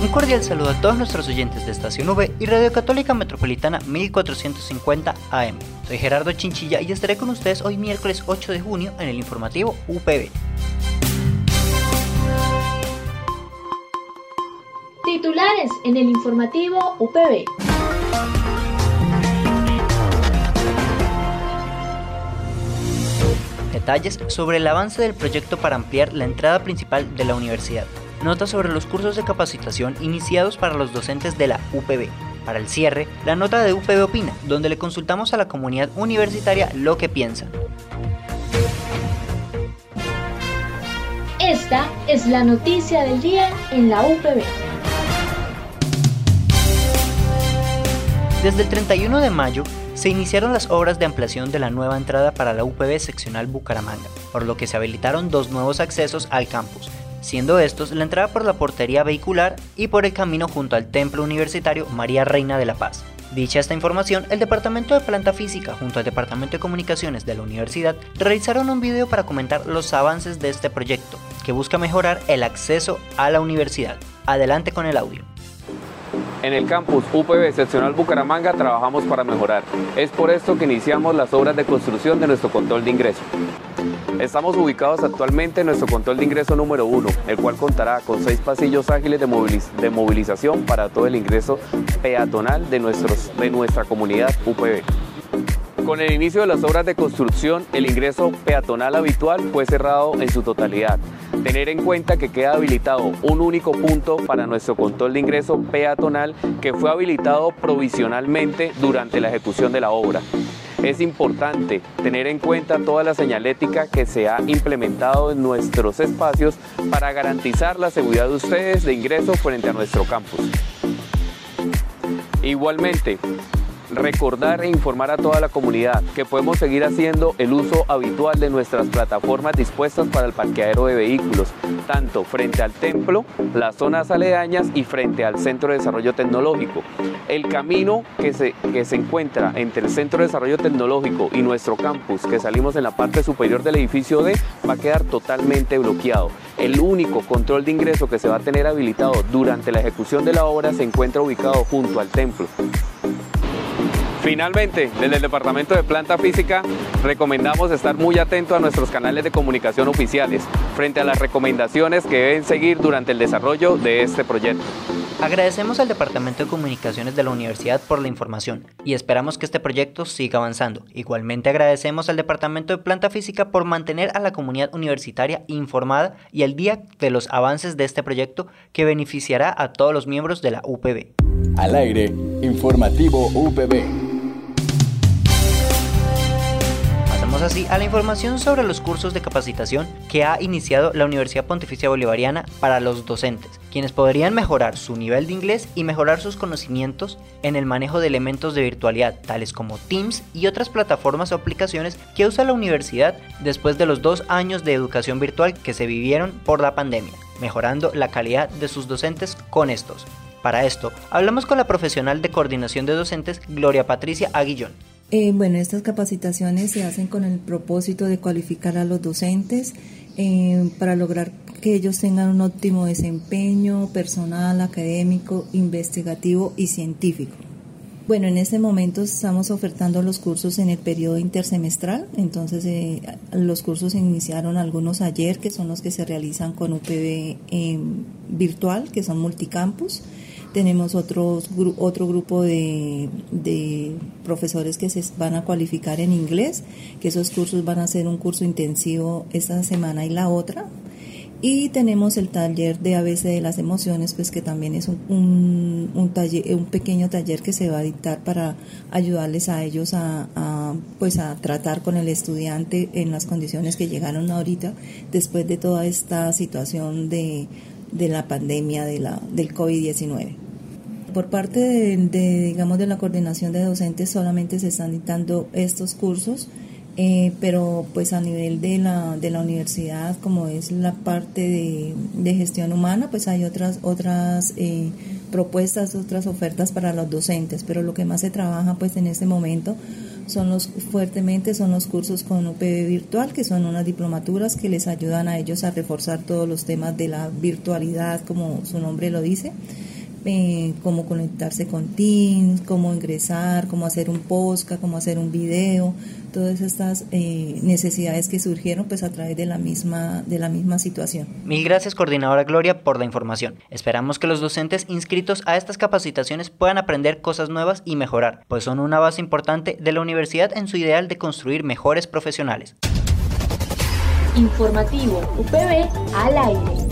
Un cordial saludo a todos nuestros oyentes de Estación V y Radio Católica Metropolitana 1450 AM. Soy Gerardo Chinchilla y estaré con ustedes hoy miércoles 8 de junio en el informativo UPB. Titulares en el informativo UPB. Detalles sobre el avance del proyecto para ampliar la entrada principal de la universidad nota sobre los cursos de capacitación iniciados para los docentes de la UPB. Para el cierre, la nota de UPB Opina, donde le consultamos a la comunidad universitaria lo que piensa. Esta es la noticia del día en la UPB. Desde el 31 de mayo se iniciaron las obras de ampliación de la nueva entrada para la UPB seccional Bucaramanga, por lo que se habilitaron dos nuevos accesos al campus, siendo estos la entrada por la portería vehicular y por el camino junto al Templo Universitario María Reina de la Paz. Dicha esta información, el Departamento de Planta Física junto al Departamento de Comunicaciones de la Universidad realizaron un video para comentar los avances de este proyecto, que busca mejorar el acceso a la universidad. Adelante con el audio. En el campus UPB seccional Bucaramanga trabajamos para mejorar. Es por esto que iniciamos las obras de construcción de nuestro control de ingreso. Estamos ubicados actualmente en nuestro control de ingreso número uno, el cual contará con seis pasillos ágiles de, movilización para todo el ingreso peatonal de nuestra comunidad UPB. Con el inicio de las obras de construcción, el ingreso peatonal habitual fue cerrado en su totalidad. Tener en cuenta que queda habilitado un único punto para nuestro control de ingreso peatonal que fue habilitado provisionalmente durante la ejecución de la obra. Es importante tener en cuenta toda la señalética que se ha implementado en nuestros espacios para garantizar la seguridad de ustedes de ingreso frente a nuestro campus. Igualmente, recordar e informar a toda la comunidad que podemos seguir haciendo el uso habitual de nuestras plataformas dispuestas para el parqueadero de vehículos, tanto frente al templo, las zonas aledañas y frente al Centro de Desarrollo Tecnológico. El camino que se, que se encuentra entre el Centro de Desarrollo Tecnológico y nuestro campus, que salimos en la parte superior del edificio D, va a quedar totalmente bloqueado. El único control de ingreso que se va a tener habilitado durante la ejecución de la obra se encuentra ubicado junto al templo. Finalmente, desde el Departamento de Planta Física, recomendamos estar muy atento a nuestros canales de comunicación oficiales frente a las recomendaciones que deben seguir durante el desarrollo de este proyecto. Agradecemos al Departamento de Comunicaciones de la Universidad por la información y esperamos que este proyecto siga avanzando. Igualmente agradecemos al Departamento de Planta Física por mantener a la comunidad universitaria informada y al día de los avances de este proyecto que beneficiará a todos los miembros de la UPB. Al aire, informativo UPB. Así a la información sobre los cursos de capacitación que ha iniciado la Universidad Pontificia Bolivariana para los docentes, quienes podrían mejorar su nivel de inglés y mejorar sus conocimientos en el manejo de elementos de virtualidad, tales como Teams y otras plataformas o aplicaciones que usa la universidad después de los dos años de educación virtual que se vivieron por la pandemia, mejorando la calidad de sus docentes con estos. Para esto, hablamos con la profesional de coordinación de docentes Gloria Patricia Aguillón. Eh, bueno, estas capacitaciones se hacen con el propósito de cualificar a los docentes eh, para lograr que ellos tengan un óptimo desempeño personal, académico, investigativo y científico. Bueno, en este momento estamos ofertando los cursos en el periodo intersemestral, entonces eh, los cursos iniciaron algunos ayer, que son los que se realizan con UPB virtual, que son multicampus. Tenemos otros, otro grupo de, profesores que se van a cualificar en inglés, que esos cursos van a ser un curso intensivo esta semana y la otra. Y tenemos el taller de ABC de las emociones, pues que también es un, un, taller, un pequeño taller que se va a dictar para ayudarles a ellos a, pues a tratar con el estudiante en las condiciones que llegaron ahorita después de toda esta situación de de la pandemia de la, del COVID-19. Por parte de, digamos, de la coordinación de docentes solamente se están dando estos cursos, eh, pero pues a nivel de la, de la universidad, como es la parte de, de gestión humana, pues hay otras, otras eh, propuestas, otras ofertas para los docentes, pero lo que más se trabaja pues en este momento son los fuertemente son los cursos con UPB virtual, que son unas diplomaturas que les ayudan a ellos a reforzar todos los temas de la virtualidad, como su nombre lo dice eh, cómo conectarse con Teams, cómo ingresar, cómo hacer un podcast, cómo hacer un video, todas estas eh, necesidades que surgieron pues a través de la misma de la misma situación. Mil gracias coordinadora Gloria por la información. Esperamos que los docentes inscritos a estas capacitaciones puedan aprender cosas nuevas y mejorar, pues son una base importante de la universidad en su ideal de construir mejores profesionales. Informativo UPB al aire.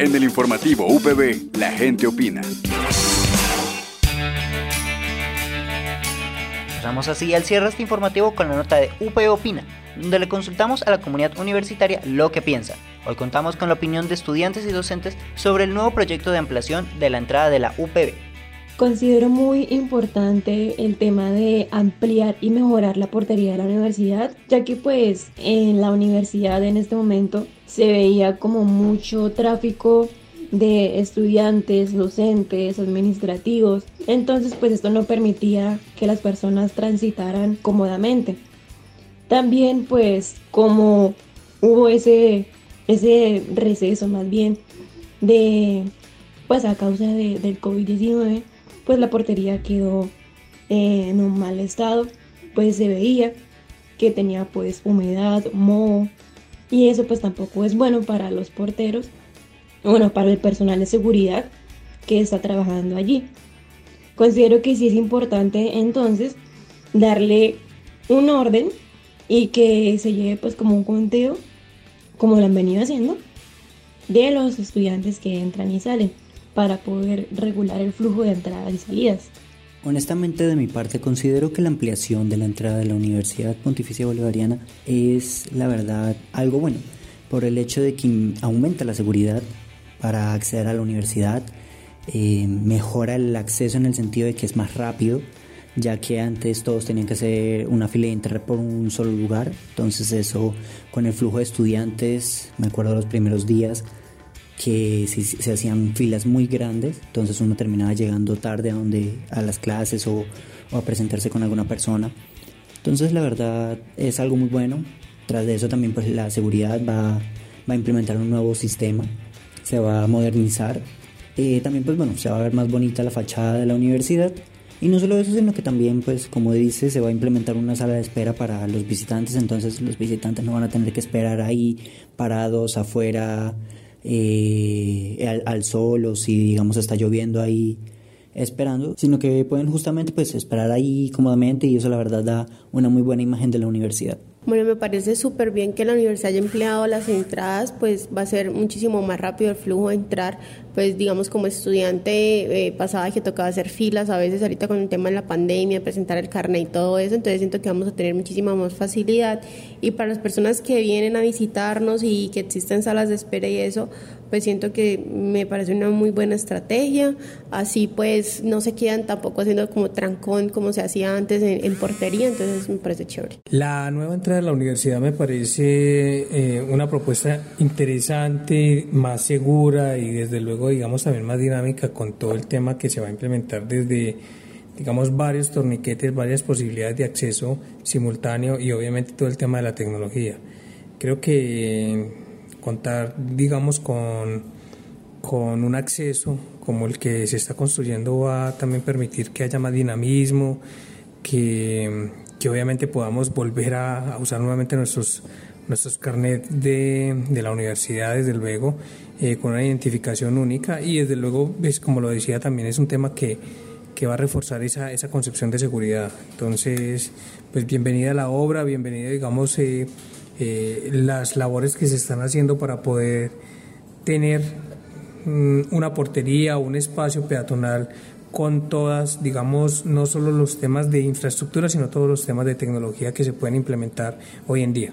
En el informativo UPB, la gente opina. Pasamos así al cierre este informativo con la nota de UPB Opina, donde le consultamos a la comunidad universitaria lo que piensa. Hoy contamos con la opinión de estudiantes y docentes sobre el nuevo proyecto de ampliación de la entrada de la UPB. Considero muy importante el tema de ampliar y mejorar la portería de la universidad, ya que pues en la universidad en este momento se veía como mucho tráfico de estudiantes, docentes, administrativos. Entonces, pues esto no permitía que las personas transitaran cómodamente. También, pues, como hubo ese, ese receso más bien de, pues a causa del COVID-19, pues la portería quedó en un mal estado, pues se veía que tenía pues humedad, moho, y eso pues tampoco es bueno para los porteros, bueno, para el personal de seguridad que está trabajando allí. Considero que sí es importante entonces darle un orden y que se lleve pues como un conteo, como lo han venido haciendo, de los estudiantes que entran y salen para poder regular el flujo de entradas y salidas. Honestamente, de mi parte, considero que la ampliación de la entrada de la Universidad Pontificia Bolivariana es, la verdad, algo bueno, por el hecho de que aumenta la seguridad para acceder a la universidad, eh, mejora el acceso en el sentido de que es más rápido, ya que antes todos tenían que hacer una fila de entrar por un solo lugar, entonces eso con el flujo de estudiantes, me acuerdo los primeros días, que se, hacían filas muy grandes, entonces uno terminaba llegando tarde a, donde, a las clases o, a presentarse con alguna persona. Entonces la verdad es algo muy bueno. Tras de eso también pues la seguridad va a implementar un nuevo sistema, se va a modernizar. Eh, también pues bueno, se va a ver más bonita la fachada de la universidad. Y no solo eso, sino que también pues como dice, se va a implementar una sala de espera para los visitantes, entonces los visitantes no van a tener que esperar ahí parados afuera eh, al, sol o si digamos está lloviendo ahí esperando, sino que pueden justamente pues esperar ahí cómodamente y eso la verdad da una muy buena imagen de la universidad. Bueno, me parece súper bien que la universidad haya empleado las entradas, pues va a ser muchísimo más rápido el flujo de entrar, pues digamos como estudiante eh, pasaba que tocaba hacer filas a veces ahorita con el tema de la pandemia, presentar el carnet y todo eso, entonces siento que vamos a tener muchísima más facilidad y para las personas que vienen a visitarnos y que existen salas de espera y eso, pues siento que me parece una muy buena estrategia. Así pues no se quedan tampoco haciendo como trancón como se hacía antes en, portería, entonces me parece chévere. La nueva entrada de la universidad me parece eh, una propuesta interesante, más segura y desde luego digamos también más dinámica con todo el tema que se va a implementar desde digamos varios torniquetes, varias posibilidades de acceso simultáneo y obviamente todo el tema de la tecnología. Creo que contar, digamos, con, con un acceso como el que se está construyendo va a también permitir que haya más dinamismo, que, que obviamente podamos volver a, usar nuevamente nuestros, nuestros carnets de, de la universidad, desde luego, eh, con una identificación única y desde luego, es, como lo decía, también es un tema que, que va a reforzar esa, esa concepción de seguridad. Entonces, pues bienvenida la obra, bienvenida, digamos, eh, eh, las labores que se están haciendo para poder tener mm, una portería, un espacio peatonal con todas, digamos, no solo los temas de infraestructura, sino todos los temas de tecnología que se pueden implementar hoy en día.